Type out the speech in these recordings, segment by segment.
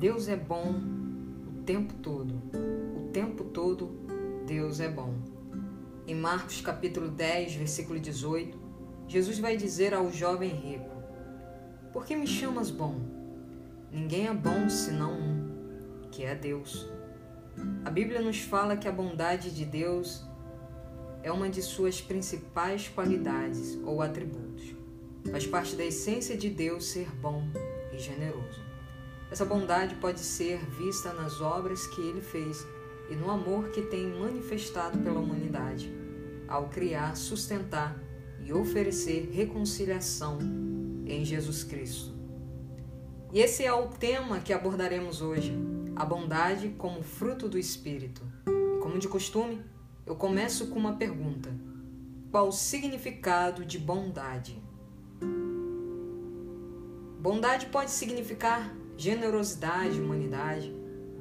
Deus é bom o tempo todo. O tempo todo Deus é bom. Em Marcos capítulo 10, versículo 18, Jesus vai dizer ao jovem rico: Por que me chamas bom? Ninguém é bom senão um, que é Deus. A Bíblia nos fala que a bondade de Deus é uma de suas principais qualidades ou atributos. Faz parte da essência de Deus ser bom e generoso. Essa bondade pode ser vista nas obras que ele fez e no amor que tem manifestado pela humanidade, ao criar, sustentar e oferecer reconciliação em Jesus Cristo. E esse é o tema que abordaremos hoje: a bondade como fruto do Espírito. E como de costume, eu começo com uma pergunta: qual o significado de bondade? Bondade pode significar generosidade, humanidade,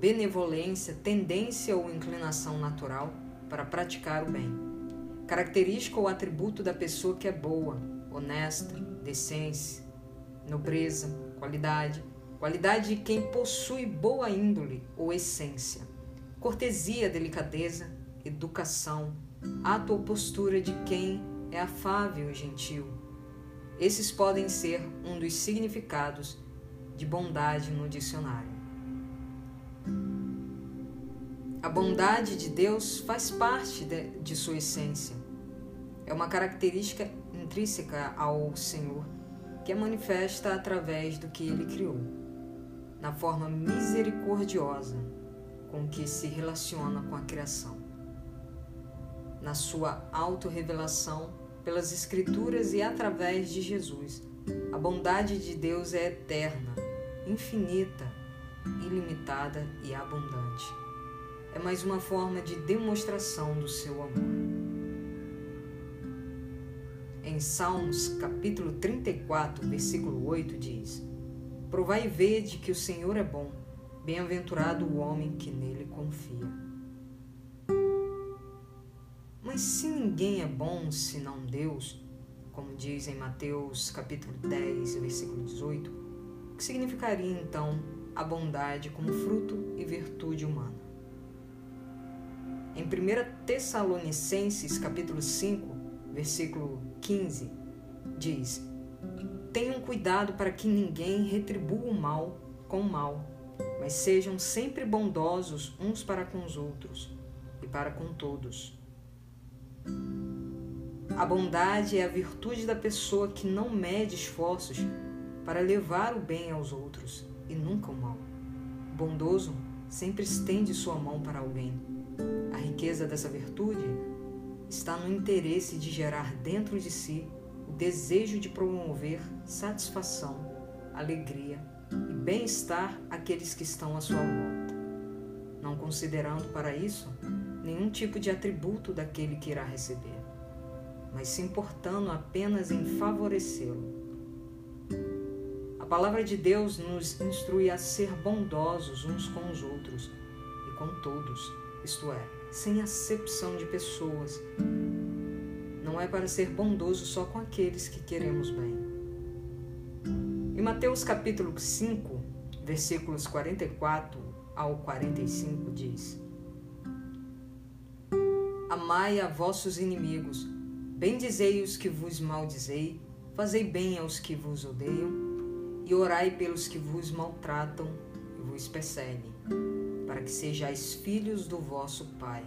benevolência, tendência ou inclinação natural para praticar o bem. Característica ou atributo da pessoa que é boa, honesta, decência, nobreza, qualidade, qualidade de quem possui boa índole ou essência, cortesia, delicadeza, educação, ato ou postura de quem é afável e gentil. Esses podem ser um dos significados de bondade no dicionário. A bondade de Deus faz parte de, de sua essência. É uma característica intrínseca ao Senhor que é manifesta através do que ele criou, na forma misericordiosa com que se relaciona com a criação na sua autorrevelação pelas Escrituras e através de Jesus. A bondade de Deus é eterna, infinita, ilimitada e abundante. É mais uma forma de demonstração do seu amor. Em Salmos capítulo 34, versículo 8 diz: Provai e vede que o Senhor é bom, bem-aventurado o homem que nele confia. Mas se ninguém é bom senão Deus, como diz em Mateus capítulo 10, versículo 18, o que significaria então a bondade como fruto e virtude humana? Em 1 Tessalonicenses capítulo 5, versículo 15, diz: Tenham cuidado para que ninguém retribua o mal com o mal, mas sejam sempre bondosos uns para com os outros e para com todos a bondade é a virtude da pessoa que não mede esforços para levar o bem aos outros e nunca o mal. Bondoso sempre estende sua mão para alguém. A riqueza dessa virtude está no interesse de gerar dentro de si o desejo de promover satisfação, alegria e bem-estar àqueles que estão à sua volta, não considerando para isso nenhum tipo de atributo daquele que irá receber mas se importando apenas em favorecê-lo. Palavra de Deus nos instrui a ser bondosos uns com os outros e com todos, isto é, sem acepção de pessoas. Não é para ser bondoso só com aqueles que queremos bem. Em Mateus capítulo 5, versículos 44 ao 45 diz: Amai a vossos inimigos, Bendizei os que vos maldizei, fazei bem aos que vos odeiam, e orai pelos que vos maltratam e vos perseguem, para que sejais filhos do vosso Pai,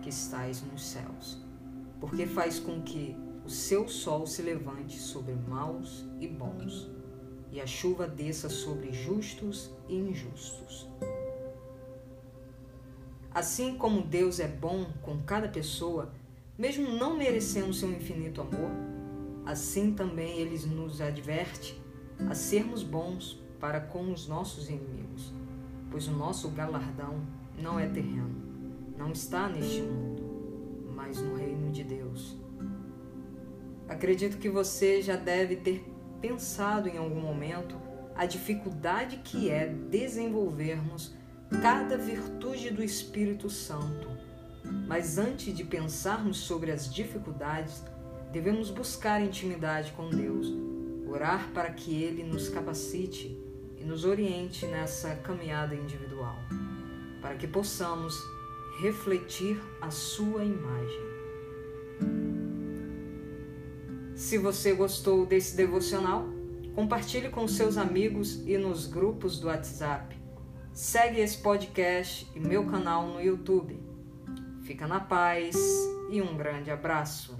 que estais nos céus. Porque faz com que o seu sol se levante sobre maus e bons, e a chuva desça sobre justos e injustos. Assim como Deus é bom com cada pessoa, mesmo não merecendo seu infinito amor, assim também ele nos adverte a sermos bons para com os nossos inimigos, pois o nosso galardão não é terreno, não está neste mundo, mas no reino de Deus. Acredito que você já deve ter pensado em algum momento a dificuldade que é desenvolvermos cada virtude do Espírito Santo mas antes de pensarmos sobre as dificuldades, devemos buscar intimidade com Deus, orar para que Ele nos capacite e nos oriente nessa caminhada individual, para que possamos refletir a sua imagem. Se você gostou desse devocional, compartilhe com seus amigos e nos grupos do WhatsApp. Segue esse podcast e meu canal no YouTube. Fica na paz e um grande abraço.